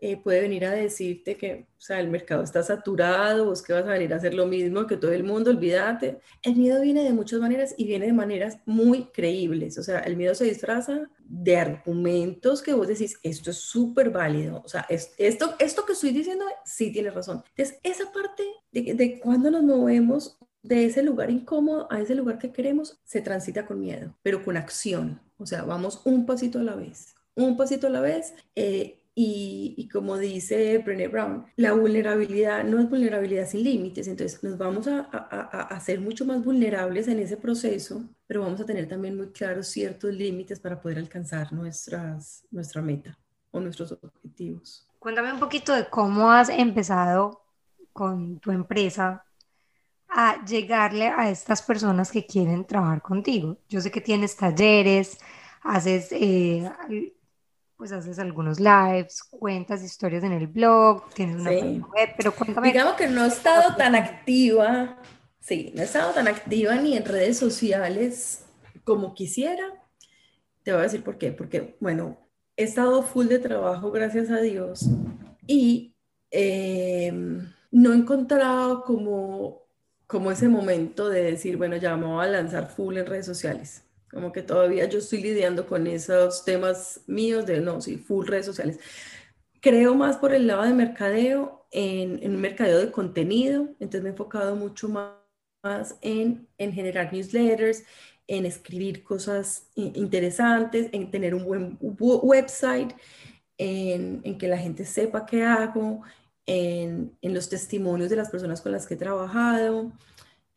B: eh, puede venir a decirte que o sea, el mercado está saturado, vos que vas a venir a hacer lo mismo que todo el mundo, olvídate. El miedo viene de muchas maneras y viene de maneras muy creíbles. O sea, el miedo se disfraza de argumentos que vos decís, esto es súper válido. O sea, esto, esto que estoy diciendo sí tiene razón. Entonces, esa parte de, de cuando nos movemos de ese lugar incómodo a ese lugar que queremos, se transita con miedo, pero con acción. O sea, vamos un pasito a la vez un pasito a la vez eh, y, como dice Brené Brown, la vulnerabilidad no es vulnerabilidad sin límites, entonces nos vamos a, a, a, ser mucho más vulnerables en ese proceso, pero vamos a tener también muy claros ciertos límites para poder alcanzar nuestras, nuestra meta o nuestros objetivos.
A: Cuéntame un poquito de cómo has empezado con tu empresa a llegarle a estas personas que quieren trabajar contigo. Yo sé que tienes talleres, haces... Eh, pues haces algunos lives, cuentas historias en el blog, tienes una web, pero cuéntame.
B: Digamos que no he estado tan activa, sí, no he estado tan activa ni en redes sociales como quisiera. Te voy a decir por qué, porque, bueno, he estado full de trabajo, gracias a Dios, y em, no he encontrado como, como ese momento de decir, bueno, ya me voy a lanzar full en redes sociales. Como que todavía yo estoy lidiando con esos temas míos de, no, sí, full redes sociales. Creo más por el lado de mercadeo, en, en un mercadeo de contenido, entonces me he enfocado mucho más, en, en generar newsletters, en escribir cosas interesantes, en tener un buen website, en, en que la gente sepa qué hago, en, en, los testimonios de las personas con las que he trabajado.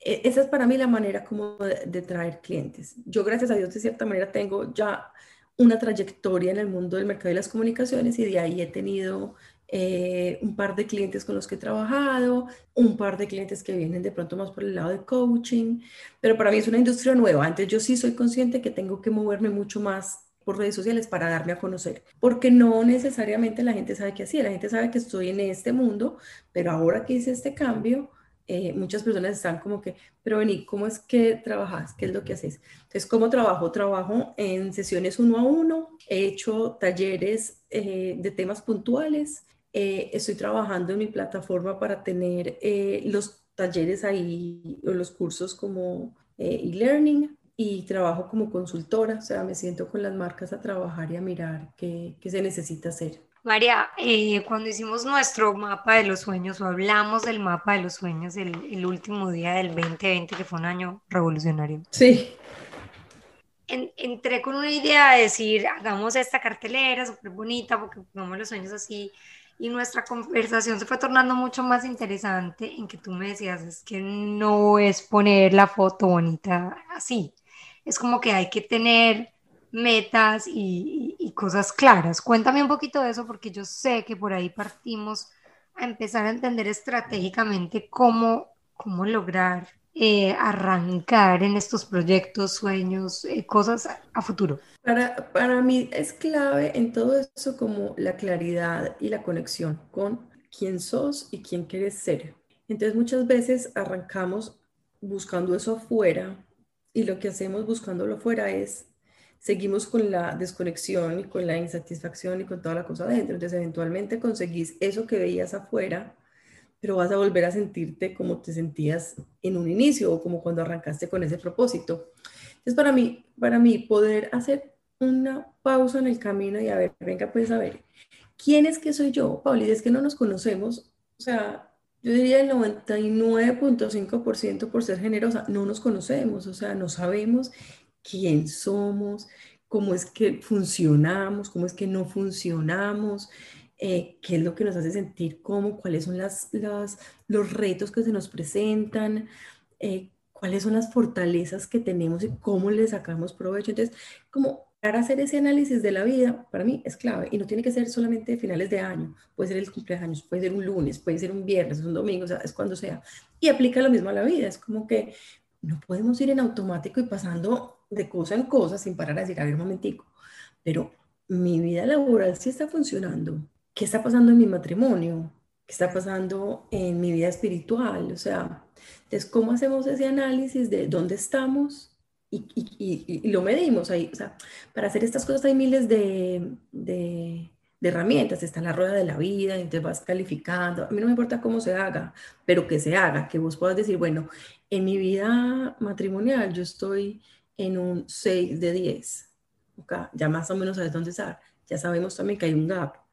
B: E, esa es para mí la manera como de, traer clientes. Yo, gracias a Dios, de cierta manera tengo ya una trayectoria en el mundo del mercado y las comunicaciones y de ahí he tenido eh, un par de clientes con los que he trabajado, un par de clientes que vienen de pronto más por el lado de coaching, pero para mí es una industria nueva. Antes yo sí soy consciente que tengo que moverme mucho más por redes sociales para darme a conocer, porque no necesariamente la gente sabe que así, la gente sabe que estoy en este mundo, pero ahora que hice este cambio, eh, muchas personas están como que, pero vení, ¿cómo es que trabajas? ¿Qué es lo que haces? Entonces, ¿cómo trabajo? Trabajo en sesiones uno a uno, he hecho talleres eh, de temas puntuales, eh, estoy trabajando en mi plataforma para tener eh, los talleres ahí o los cursos como eh, e-learning y trabajo como consultora, o sea, me siento con las marcas a trabajar y a mirar qué, qué se necesita hacer.
A: María, cuando hicimos nuestro mapa de los sueños o hablamos del mapa de los sueños el, el último día del 2020, que fue un año revolucionario.
B: Sí.
A: entré con una idea de decir, hagamos esta cartelera súper bonita porque pongamos los sueños así y nuestra conversación se fue tornando mucho más interesante en que tú me decías, es que no es poner la foto bonita así, es como que hay que tener metas y, cosas claras. Cuéntame un poquito de eso porque yo sé que por ahí partimos a empezar a entender estratégicamente cómo, cómo lograr eh, arrancar en estos proyectos, sueños, eh, cosas a futuro?
B: Para, para mí es clave en todo eso como la claridad y la conexión con quién sos y quién quieres ser. Entonces muchas veces arrancamos buscando eso afuera y lo que hacemos buscándolo afuera es seguimos con la desconexión y con la insatisfacción y con toda la cosa adentro. Entonces eventualmente conseguís eso que veías afuera pero vas a volver a sentirte como te sentías en un inicio o como cuando arrancaste con ese propósito. Entonces, para mí, para mí poder hacer una pausa en el camino y a ver, venga, pues a ver, ¿quién es que soy yo, Pauli? Es que no nos conocemos, o sea, yo diría el 99.5% por ser generosa, no nos conocemos, o sea, no sabemos quién somos, cómo es que funcionamos, cómo es que no funcionamos, eh, qué es lo que nos hace sentir cómo, cuáles son las, las, los retos que se nos presentan, eh, cuáles son las fortalezas que tenemos y cómo le sacamos provecho. Entonces, como para hacer ese análisis de la vida, para mí es clave y no tiene que ser solamente finales de año, puede ser el cumpleaños, puede ser un lunes, puede ser un viernes, un domingo, o sea, es cuando sea. Y aplica lo mismo a la vida, es como que no podemos ir en automático y pasando de cosa en cosa sin parar a decir, a ver un momentico, pero mi vida laboral sí está funcionando, ¿qué está pasando en mi matrimonio? ¿Qué está pasando en mi vida espiritual? O sea, entonces, ¿cómo hacemos ese análisis de dónde estamos? Y, y, y, lo medimos ahí. O sea, para hacer estas cosas hay miles de, de, de, herramientas. Está la rueda de la vida, y te vas calificando. A mí no me importa cómo se haga, pero que se haga, que vos puedas decir, bueno, en mi vida matrimonial yo estoy en un 6 de 10. Okay, ya más o menos sabes dónde estar. Ya sabemos también que hay un gap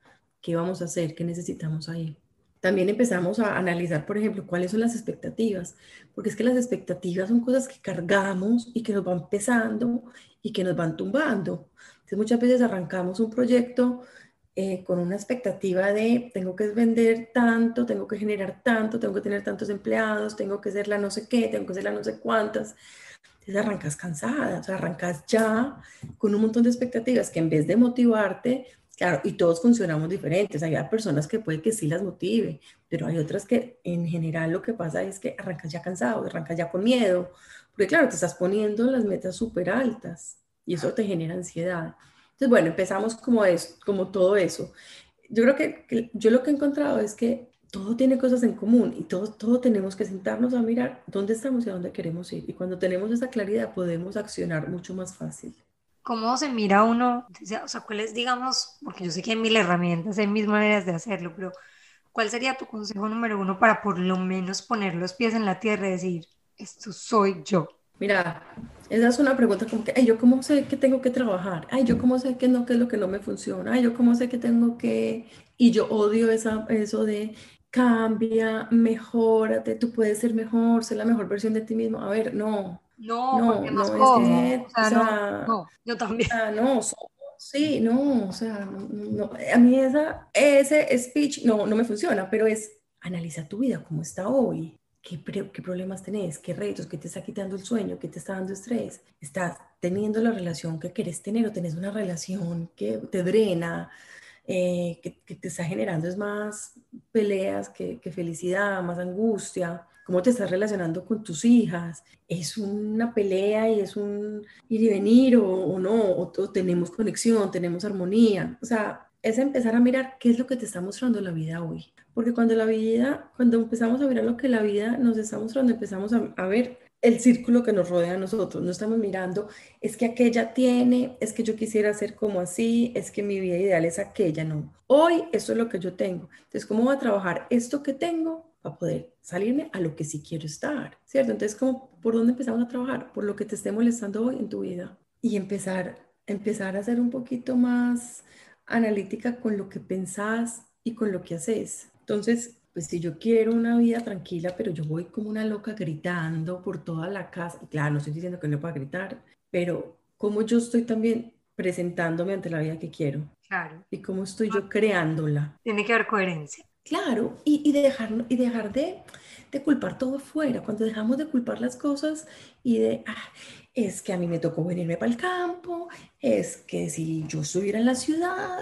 B: ¿Qué vamos a hacer? ¿Qué necesitamos ahí? También empezamos a analizar, por ejemplo, cuáles son las expectativas, porque es que las expectativas son cosas que cargamos y que nos van pesando y que nos van tumbando. Entonces muchas veces arrancamos un proyecto eh, con una expectativa de tengo que vender tanto, tengo que generar tanto, tengo que tener tantos empleados, tengo que ser la no sé qué, tengo que ser la no sé cuántas. Arrancas cansada, o sea, arrancas ya con un montón de expectativas que en vez de motivarte, Claro, y todos funcionamos diferentes. Hay personas que puede que sí las motive, pero hay otras que en general lo que pasa es que arrancas ya cansado, arrancas ya con miedo, porque claro, te estás poniendo las metas súper altas y eso te genera ansiedad. Entonces, bueno, empezamos como, es, como todo eso. Yo creo que, yo lo que he encontrado es que todo tiene cosas en común y todo, todo tenemos que sentarnos a mirar dónde estamos y a dónde queremos ir. Y cuando tenemos esa claridad podemos accionar mucho más fácil.
A: ¿Cómo se mira uno? O sea, ¿cuáles, digamos, porque yo sé que hay mil herramientas, hay mil maneras de hacerlo, pero ¿cuál sería tu consejo número uno para por lo menos poner los pies en la tierra y decir, esto soy yo?
B: Mira, esa es una pregunta como que, ay, ¿yo cómo sé que tengo que trabajar? Ay, ¿yo cómo sé que no, qué es lo que no me funciona? Ay, ¿yo cómo sé que tengo que...? Y yo odio esa, eso de cambia, mejórate, tú puedes ser mejor, ser la mejor versión de ti mismo. A ver, no.
A: No, no, no, es que, o sea, no, yo también.
B: no, sí, no, o sea, no, a mí esa, ese speech no, no me funciona, pero es analiza tu vida, cómo está hoy, ¿Qué, ¿Qué, problemas tenés? ¿Qué retos? ¿Qué te está quitando el sueño? ¿Qué te está dando estrés? ¿Estás teniendo la relación que querés tener o tenés una relación que te drena, eh, que, te está generando es más peleas que, felicidad, más angustia? ¿Cómo te estás relacionando con tus hijas? ¿Es una pelea y es un ir y venir o, o no? O, o tenemos conexión, tenemos armonía? O sea, es empezar a mirar qué es lo que te está mostrando la vida hoy. Porque cuando la vida, cuando empezamos a mirar lo que la vida nos está mostrando, empezamos a, ver el círculo que nos rodea a nosotros. No estamos mirando, es que aquella tiene, es que yo quisiera ser como así, es que mi vida ideal es aquella, no. Hoy eso es lo que yo tengo. Entonces, ¿cómo voy a trabajar esto que tengo para poder salirme a lo que sí quiero estar? ¿Cierto? Entonces, ¿cómo, ¿por dónde empezamos a trabajar? Por lo que te esté molestando hoy en tu vida. Y empezar, empezar a ser un poquito más analítica con lo que pensás y con lo que haces. Entonces, pues si yo quiero una vida tranquila, pero yo voy como una loca gritando por toda la casa, claro, no estoy diciendo que no pueda gritar, pero cómo yo estoy también presentándome ante la vida que quiero.
A: Claro.
B: Y cómo estoy yo creándola.
A: Tiene que haber coherencia.
B: Claro, y, y, dejar, y dejar de, de culpar todo fuera. Cuando dejamos de culpar las cosas y de, ah, es que a mí me tocó venirme para el campo, es que si yo estuviera en la ciudad,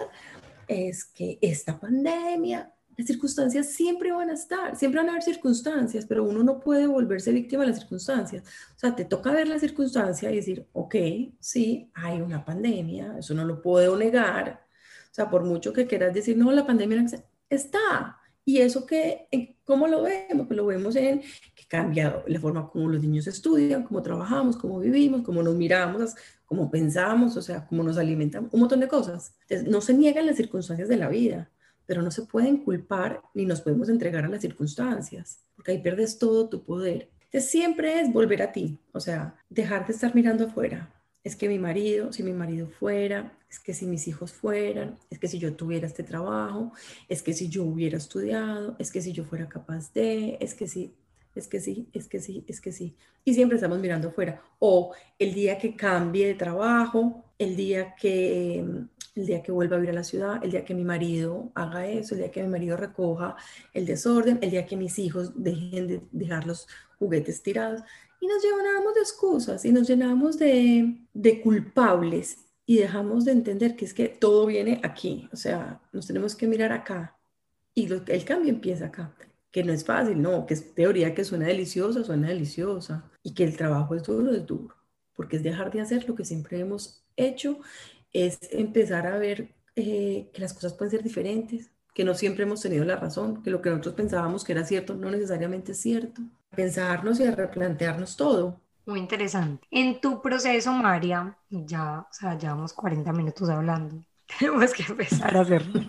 B: es que esta pandemia, las circunstancias siempre van a estar, siempre van a haber circunstancias, pero uno no puede volverse víctima de las circunstancias. O sea, te toca ver la circunstancia y decir, ok, sí, hay una pandemia, eso no lo puedo negar. O sea, por mucho que quieras decir, no, la pandemia está. Y eso que, ¿cómo lo vemos? Pues lo vemos en que cambia la forma como los niños estudian, cómo trabajamos, cómo vivimos, cómo nos miramos, cómo pensamos, o sea, cómo nos alimentamos, un montón de cosas. Entonces, no se niegan las circunstancias de la vida pero no se pueden culpar ni nos podemos entregar a las circunstancias, porque ahí pierdes todo tu poder. Entonces siempre es volver a ti, o sea, dejar de estar mirando afuera. Es que mi marido, si mi marido fuera, es que si mis hijos fueran, es que si yo tuviera este trabajo, es que si yo hubiera estudiado, es que si yo fuera capaz de, es que si, es que sí, es que sí, es que sí. Y siempre estamos mirando afuera. O el día que cambie de trabajo, el día que el día que vuelva a vivir a la ciudad, el día que mi marido haga eso, el día que mi marido recoja el desorden, el día que mis hijos dejen de dejar los juguetes tirados. Y nos llenamos de excusas y nos llenamos de, de culpables y dejamos de entender que es que todo viene aquí, o sea, nos tenemos que mirar acá y el cambio empieza acá, que no es fácil, no, que es teoría que suena deliciosa, suena deliciosa y que el trabajo es duro, es duro, porque es dejar de hacer lo que siempre hemos hecho es empezar a ver eh, que las cosas pueden ser diferentes, que no siempre hemos tenido la razón, que lo que nosotros pensábamos que era cierto no necesariamente es cierto. Pensarnos y replantearnos todo.
A: Muy interesante. En tu proceso, María, ya, o sea, llevamos 40 minutos hablando. Tenemos que empezar a hacerlo.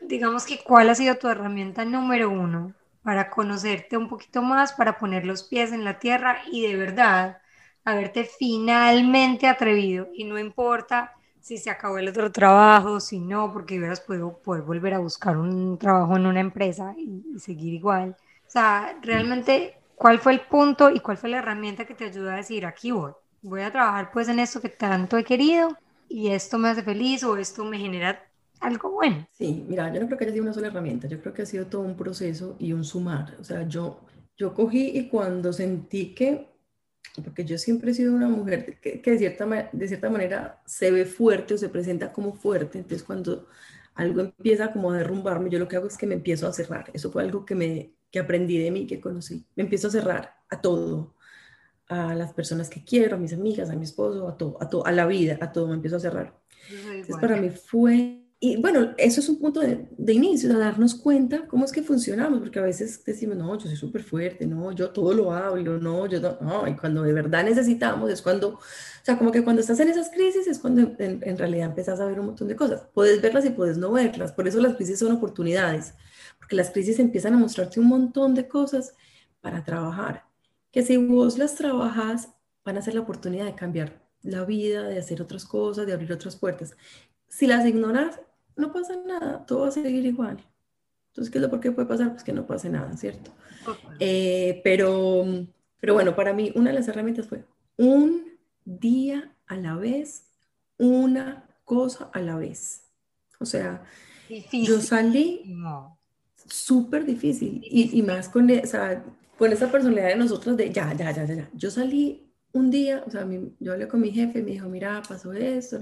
A: Digamos que, ¿cuál ha sido tu herramienta número uno para conocerte un poquito más, para poner los pies en la tierra y de verdad haberte finalmente atrevido? Y no importa si se acabó el otro trabajo, si no, porque hubieras podido poder volver a buscar un trabajo en una empresa y, seguir igual. O sea, realmente, ¿cuál fue el punto y cuál fue la herramienta que te ayudó a decir, aquí voy? Voy a trabajar pues en esto que tanto he querido y esto me hace feliz o esto me genera algo bueno.
B: Sí, mira, yo no creo que haya sido una sola herramienta, yo creo que ha sido todo un proceso y un sumar. O sea, yo, yo cogí y cuando sentí que porque yo siempre he sido una mujer que, de, cierta, de cierta manera se ve fuerte o se presenta como fuerte, entonces cuando algo empieza como a derrumbarme, yo lo que hago es que me empiezo a cerrar. Eso fue algo que, me, que aprendí de mí, que conocí. Me empiezo a cerrar a todo, a las personas que quiero, a mis amigas, a mi esposo, a todo, a, todo, a la vida, a todo, me empiezo a cerrar. Entonces para mí fue y bueno, eso es un punto de, de, inicio, de darnos cuenta cómo es que funcionamos, porque a veces decimos, no, yo soy súper fuerte, no, yo todo lo hablo, no, yo no, y cuando de verdad necesitamos es cuando, o sea, como que cuando estás en esas crisis es cuando en, en realidad empiezas a ver un montón de cosas. Puedes verlas y puedes no verlas, por eso las crisis son oportunidades, porque las crisis empiezan a mostrarte un montón de cosas para trabajar, que si vos las trabajas, van a ser la oportunidad de cambiar la vida, de hacer otras cosas, de abrir otras puertas. Si las ignoras, no pasa nada, todo va a seguir igual. Entonces, ¿qué es lo por qué puede pasar? Pues que no pase nada, ¿cierto? Eh, pero, pero bueno, para mí una de las herramientas fue un día a la vez, una cosa a la vez. O sea, yo salí súper difícil y, y, más con, esa, con esa personalidad de nosotros de ya, ya, ya, ya. Yo salí un día, o sea, yo hablé con mi jefe, me dijo, mira, pasó esto,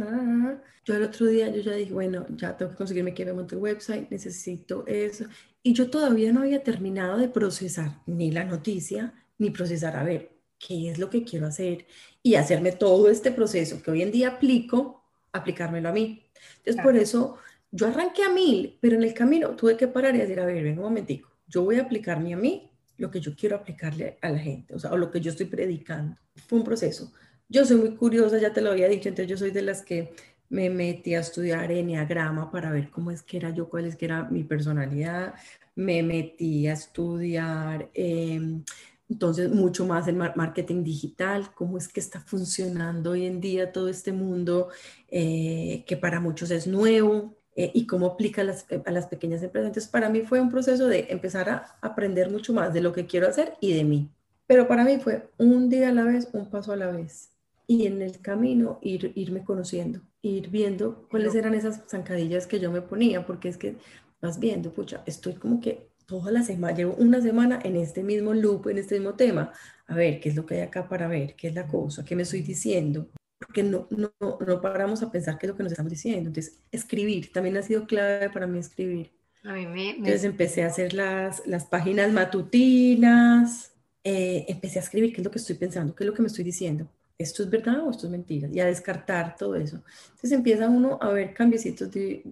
B: yo el otro día yo ya dije, bueno, ya tengo que conseguirme que me monte el website, necesito eso. Y yo todavía no había terminado de procesar ni la noticia, ni procesar, a ver, qué es lo que quiero hacer y hacerme todo este proceso que hoy en día aplico, aplicármelo a mí. Entonces, por eso yo arranqué a mil, pero en el camino tuve que parar y decir, a ver, venga un momentico, yo voy a aplicarme a mí lo que yo quiero aplicarle a la gente, o sea, o lo que yo estoy predicando. Fue un proceso. Yo soy muy curiosa, ya te lo había dicho, entonces yo soy de las que me metí a estudiar enneagrama para ver cómo es que era yo, cuál es que era mi personalidad. Me metí a estudiar, em, entonces, mucho más el marketing digital, cómo es que está funcionando hoy en día todo este mundo eh, que para muchos es nuevo. Eh, y cómo aplica a las, a las, pequeñas empresas. Entonces, para mí fue un proceso de empezar a aprender mucho más de lo que quiero hacer y de mí. Pero para mí fue un día a la vez, un paso a la vez. Y en el camino ir, irme conociendo, ir viendo cuáles eran esas zancadillas que yo me ponía, porque es que vas viendo, pucha, estoy como que toda la semana, llevo una semana en este mismo loop, en este mismo tema. A ver, ¿qué es lo que hay acá para ver? ¿Qué es la cosa? ¿Qué me estoy diciendo? Porque no, no, no paramos a pensar qué es lo que nos estamos diciendo. Entonces, escribir también ha sido clave para mí escribir. A mí me, Entonces empecé a hacer las, las páginas matutinas, eh, empecé a escribir qué es lo que estoy pensando, qué es lo que me estoy diciendo. ¿Esto es verdad o esto es mentira? Y a descartar todo eso. Entonces empieza uno a ver cambiecitos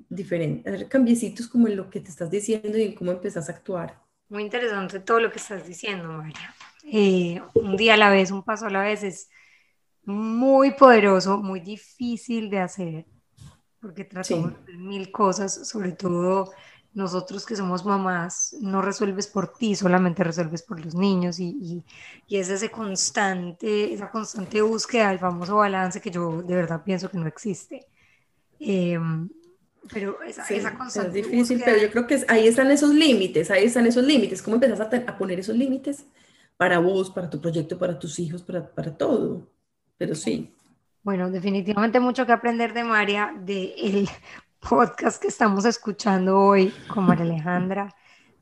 B: diferentes, a ver cambiecitos como en lo que te estás diciendo y en cómo empezás a actuar.
A: Muy interesante todo lo que estás diciendo, María. Eh, un día a la vez, un paso a la vez es muy poderoso, muy difícil de hacer, porque tratamos de mil cosas, sobre todo nosotros que somos mamás, no resuelves por ti, solamente resuelves por los niños y, y, es ese constante, esa constante búsqueda del famoso balance que yo de verdad pienso que no existe. Em, pero esa, esa constante
B: es difícil, pero yo creo que ahí están esos límites, ahí están esos límites. ¿Cómo empezás a, a, poner esos límites para vos, para tu proyecto, para tus hijos, para, para todo? Pero sí.
A: Bueno, definitivamente mucho que aprender de María, del el podcast que estamos escuchando hoy con María Alejandra.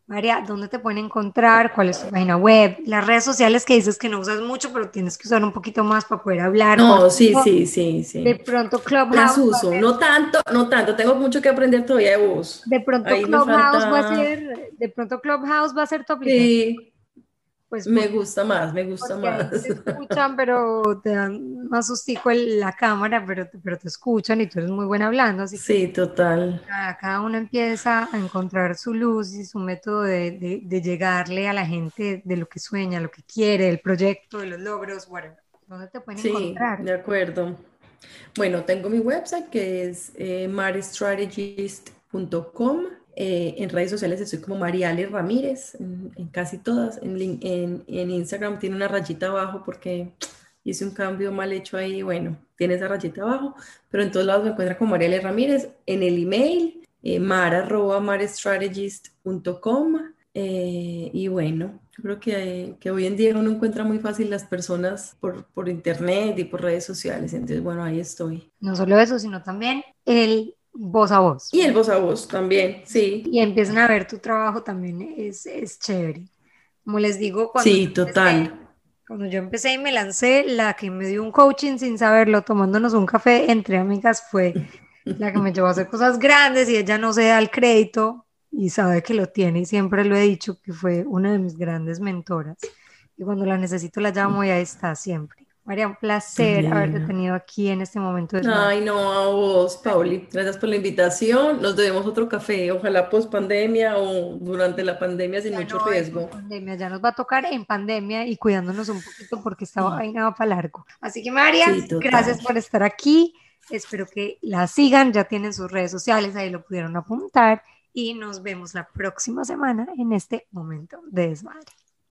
A: María, ¿dónde te pueden encontrar? ¿Cuál es tu página web? Las redes sociales que dices que no usas mucho, pero tienes que usar un poquito más para poder hablar.
B: No, sí, sí, sí, sí.
A: De pronto Clubhouse.
B: Las uso, no tanto, no tanto. Tengo mucho que aprender todavía de vos.
A: De pronto Clubhouse va a ser, de pronto Clubhouse va a ser tu aplicación. Sí,
B: pues me gusta más, me gusta más.
A: Te escuchan, pero te dan más sustico la cámara, pero, pero te escuchan y tú eres muy buena hablando. Así
B: sí, total.
A: Cada, uno empieza a encontrar su luz y su método de, de, llegarle a la gente de lo que sueña, lo que quiere, el proyecto, de los logros, bueno, ¿dónde te pueden encontrar?
B: Sí, de acuerdo. Bueno, tengo mi website que es eh, maristrategist.com eh, en redes sociales estoy como Mariale Ramírez, en, casi todas. En, en, en, Instagram tiene una rayita abajo porque hice un cambio mal hecho ahí. Bueno, tiene esa rayita abajo, pero en todos lados me encuentra como Mariale Ramírez. En el email, eh, mara.marestrategist.com. Eh, y bueno, yo creo que, que, hoy en día uno encuentra muy fácil las personas por, por internet y por redes sociales. Entonces, bueno, ahí estoy.
A: No solo eso, sino también el voz a voz.
B: Y el voz a voz también, sí.
A: Y empiezan a ver tu trabajo también es, es chévere. Como les digo,
B: cuando, sí, total.
A: cuando yo empecé y me lancé, la que me dio un coaching sin saberlo, tomándonos un café entre amigas, fue la que me llevó a hacer cosas grandes y ella no se da el crédito y sabe que lo tiene y siempre lo he dicho que fue una de mis grandes mentoras. Y cuando la necesito la llamo y ahí está siempre. María, un placer haberte tenido aquí en este momento.
B: De Ay, no, a vos, Pauli. Gracias por la invitación. Nos debemos otro café, ojalá post pandemia o durante la pandemia sin mucho riesgo.
A: Pandemia, ya nos va a tocar en pandemia y cuidándonos un poquito porque estaba ahí nada para largo. Así que, María, gracias por estar aquí. Espero que la sigan, ya tienen sus redes sociales, ahí lo pudieron apuntar. y nos vemos la próxima semana en este momento de desmadre.